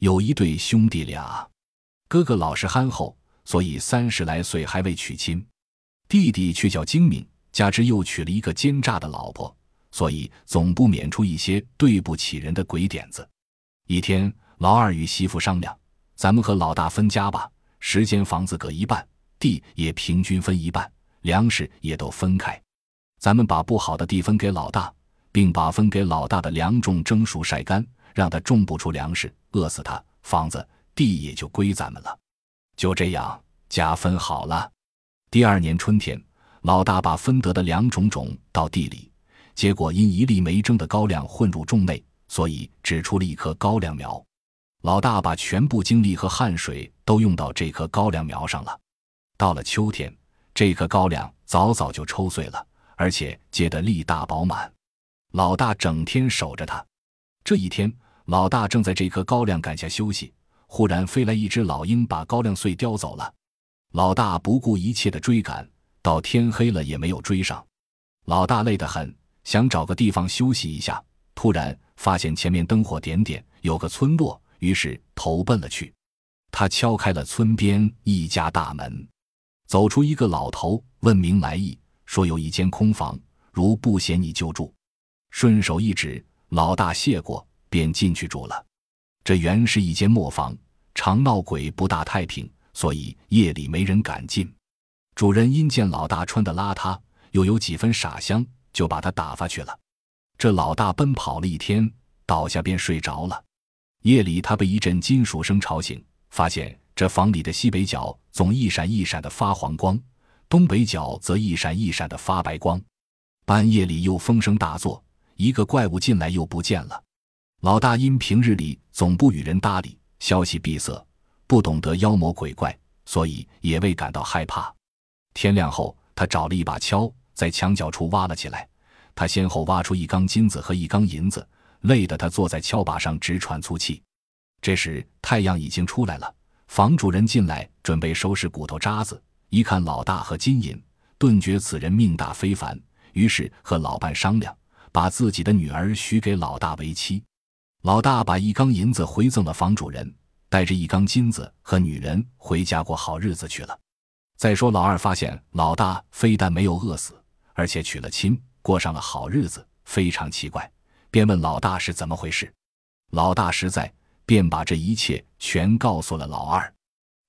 有一对兄弟俩，哥哥老实憨厚，所以三十来岁还未娶亲；弟弟却叫精明，加之又娶了一个奸诈的老婆，所以总不免出一些对不起人的鬼点子。一天，老二与媳妇商量：“咱们和老大分家吧，十间房子各一半，地也平均分一半，粮食也都分开。咱们把不好的地分给老大。”并把分给老大的粮种蒸熟晒干，让他种不出粮食，饿死他，房子地也就归咱们了。就这样，家分好了。第二年春天，老大把分得的粮种种到地里，结果因一粒没蒸的高粱混入种内，所以只出了一棵高粱苗。老大把全部精力和汗水都用到这棵高粱苗上了。到了秋天，这棵高粱早早就抽穗了，而且结得粒大饱满。老大整天守着他。这一天，老大正在这棵高粱杆下休息，忽然飞来一只老鹰，把高粱穗叼走了。老大不顾一切的追赶，到天黑了也没有追上。老大累得很，想找个地方休息一下。突然发现前面灯火点点，有个村落，于是投奔了去。他敲开了村边一家大门，走出一个老头，问明来意，说有一间空房，如不嫌你就住。顺手一指，老大谢过，便进去住了。这原是一间磨坊，常闹鬼，不大太平，所以夜里没人敢进。主人因见老大穿的邋遢，又有几分傻相，就把他打发去了。这老大奔跑了一天，倒下便睡着了。夜里他被一阵金属声吵醒，发现这房里的西北角总一闪一闪的发黄光，东北角则一闪一闪的发白光。半夜里又风声大作。一个怪物进来又不见了，老大因平日里总不与人搭理，消息闭塞，不懂得妖魔鬼怪，所以也未感到害怕。天亮后，他找了一把锹，在墙角处挖了起来。他先后挖出一缸金子和一缸银子，累得他坐在锹把上直喘粗气。这时太阳已经出来了，房主人进来准备收拾骨头渣子，一看老大和金银，顿觉此人命大非凡，于是和老伴商量。把自己的女儿许给老大为妻，老大把一缸银子回赠了房主人，带着一缸金子和女人回家过好日子去了。再说老二发现老大非但没有饿死，而且娶了亲，过上了好日子，非常奇怪，便问老大是怎么回事。老大实在，便把这一切全告诉了老二。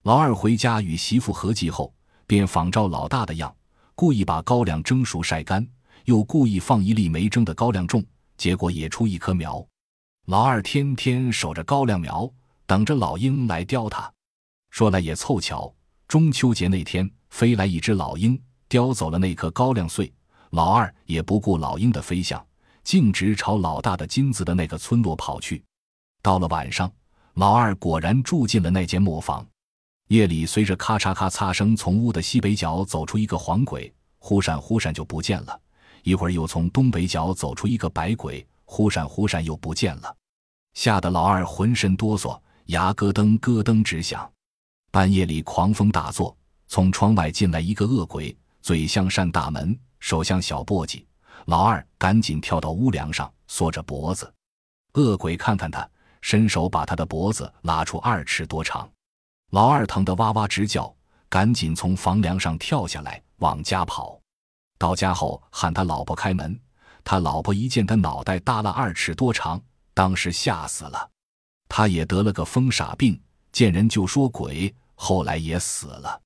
老二回家与媳妇合计后，便仿照老大的样，故意把高粱蒸熟晒干。又故意放一粒没蒸的高粱种，结果也出一棵苗。老二天天守着高粱苗，等着老鹰来叼它。说来也凑巧，中秋节那天飞来一只老鹰，叼走了那颗高粱穗。老二也不顾老鹰的飞向，径直朝老大的金子的那个村落跑去。到了晚上，老二果然住进了那间磨坊。夜里，随着咔嚓咔嚓声，从屋的西北角走出一个黄鬼，忽闪忽闪就不见了。一会儿又从东北角走出一个白鬼，忽闪忽闪又不见了，吓得老二浑身哆嗦，牙咯噔咯噔直响。半夜里狂风大作，从窗外进来一个恶鬼，嘴像扇大门，手像小簸箕。老二赶紧跳到屋梁上，缩着脖子。恶鬼看看他，伸手把他的脖子拉出二尺多长。老二疼得哇哇直叫，赶紧从房梁上跳下来，往家跑。到家后喊他老婆开门，他老婆一见他脑袋耷了二尺多长，当时吓死了。他也得了个疯傻病，见人就说鬼，后来也死了。